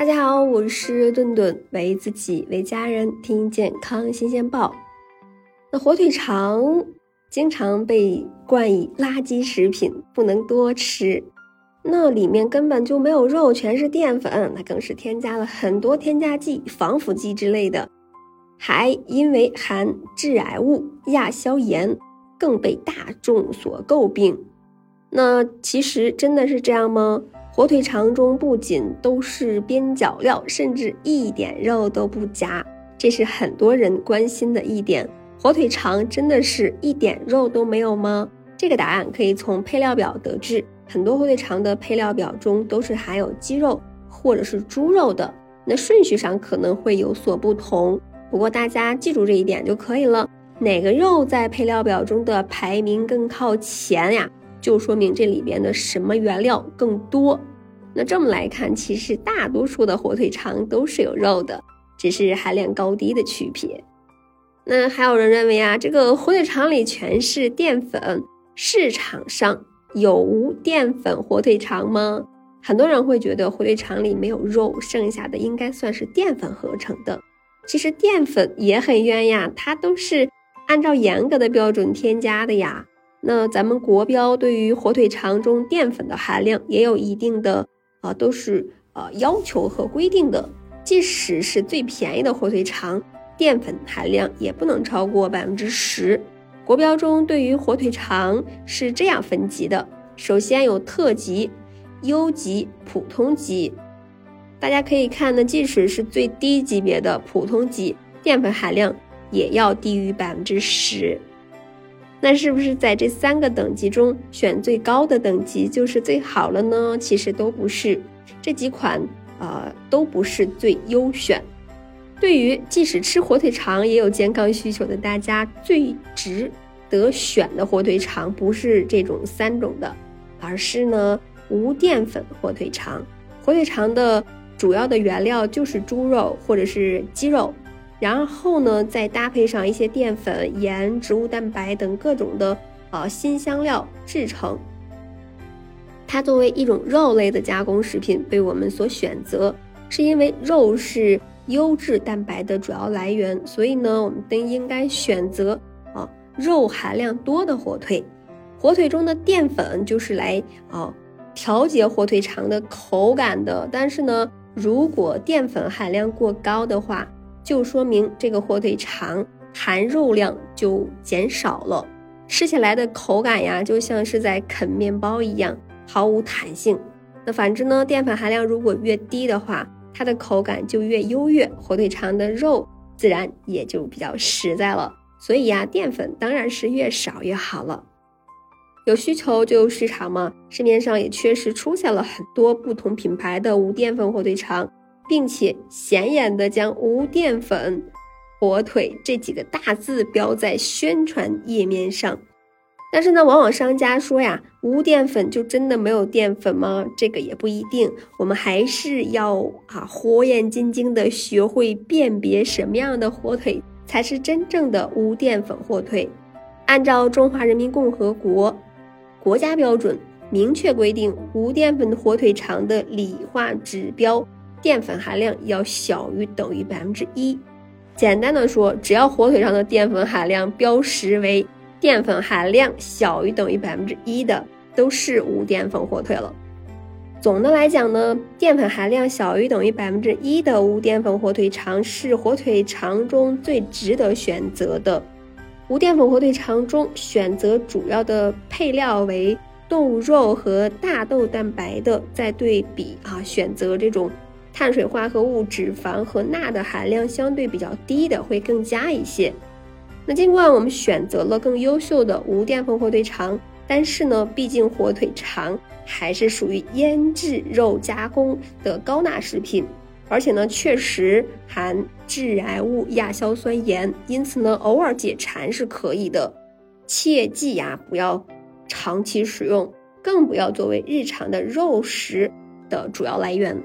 大家好，我是顿顿，为自己为家人听健康新鲜报。那火腿肠经常被冠以垃圾食品，不能多吃。那里面根本就没有肉，全是淀粉，那更是添加了很多添加剂、防腐剂之类的，还因为含致癌物亚硝盐，更被大众所诟病。那其实真的是这样吗？火腿肠中不仅都是边角料，甚至一点肉都不夹，这是很多人关心的一点。火腿肠真的是一点肉都没有吗？这个答案可以从配料表得知。很多火腿肠的配料表中都是含有鸡肉或者是猪肉的，那顺序上可能会有所不同。不过大家记住这一点就可以了。哪个肉在配料表中的排名更靠前呀？就说明这里边的什么原料更多。那这么来看，其实大多数的火腿肠都是有肉的，只是含量高低的区别。那还有人认为啊，这个火腿肠里全是淀粉，市场上有无淀粉火腿肠吗？很多人会觉得火腿肠里没有肉，剩下的应该算是淀粉合成的。其实淀粉也很冤呀，它都是按照严格的标准添加的呀。那咱们国标对于火腿肠中淀粉的含量也有一定的。啊，都是呃要求和规定的，即使是最便宜的火腿肠，淀粉含量也不能超过百分之十。国标中对于火腿肠是这样分级的：首先有特级、优级、普通级。大家可以看呢，即使是最低级别的普通级，淀粉含量也要低于百分之十。那是不是在这三个等级中选最高的等级就是最好了呢？其实都不是，这几款呃都不是最优选。对于即使吃火腿肠也有健康需求的大家，最值得选的火腿肠不是这种三种的，而是呢无淀粉火腿肠。火腿肠的主要的原料就是猪肉或者是鸡肉。然后呢，再搭配上一些淀粉、盐、植物蛋白等各种的呃新香料制成。它作为一种肉类的加工食品被我们所选择，是因为肉是优质蛋白的主要来源，所以呢，我们都应该选择啊肉含量多的火腿。火腿中的淀粉就是来啊调节火腿肠的口感的，但是呢，如果淀粉含量过高的话，就说明这个火腿肠含肉量就减少了，吃起来的口感呀，就像是在啃面包一样，毫无弹性。那反之呢，淀粉含量如果越低的话，它的口感就越优越，火腿肠的肉自然也就比较实在了。所以呀，淀粉当然是越少越好了。有需求就有市场嘛，市面上也确实出现了很多不同品牌的无淀粉火腿肠。并且显眼的将无淀粉火腿这几个大字标在宣传页面上，但是呢，往往商家说呀，无淀粉就真的没有淀粉吗？这个也不一定，我们还是要啊，火眼金睛的学会辨别什么样的火腿才是真正的无淀粉火腿。按照中华人民共和国国家标准，明确规定无淀粉火腿肠的理化指标。淀粉含量要小于等于百分之一。简单的说，只要火腿上的淀粉含量标识为淀粉含量小于等于百分之一的，都是无淀粉火腿了。总的来讲呢，淀粉含量小于等于百分之一的无淀粉火腿肠是火腿肠中最值得选择的。无淀粉火腿肠中选择主要的配料为动物肉和大豆蛋白的，再对比啊，选择这种。碳水化合物、脂肪和钠的含量相对比较低的会更佳一些。那尽管我们选择了更优秀的无淀粉火腿肠，但是呢，毕竟火腿肠还是属于腌制肉加工的高钠食品，而且呢，确实含致癌物亚硝酸盐，因此呢，偶尔解馋是可以的。切记呀，不要长期食用，更不要作为日常的肉食的主要来源。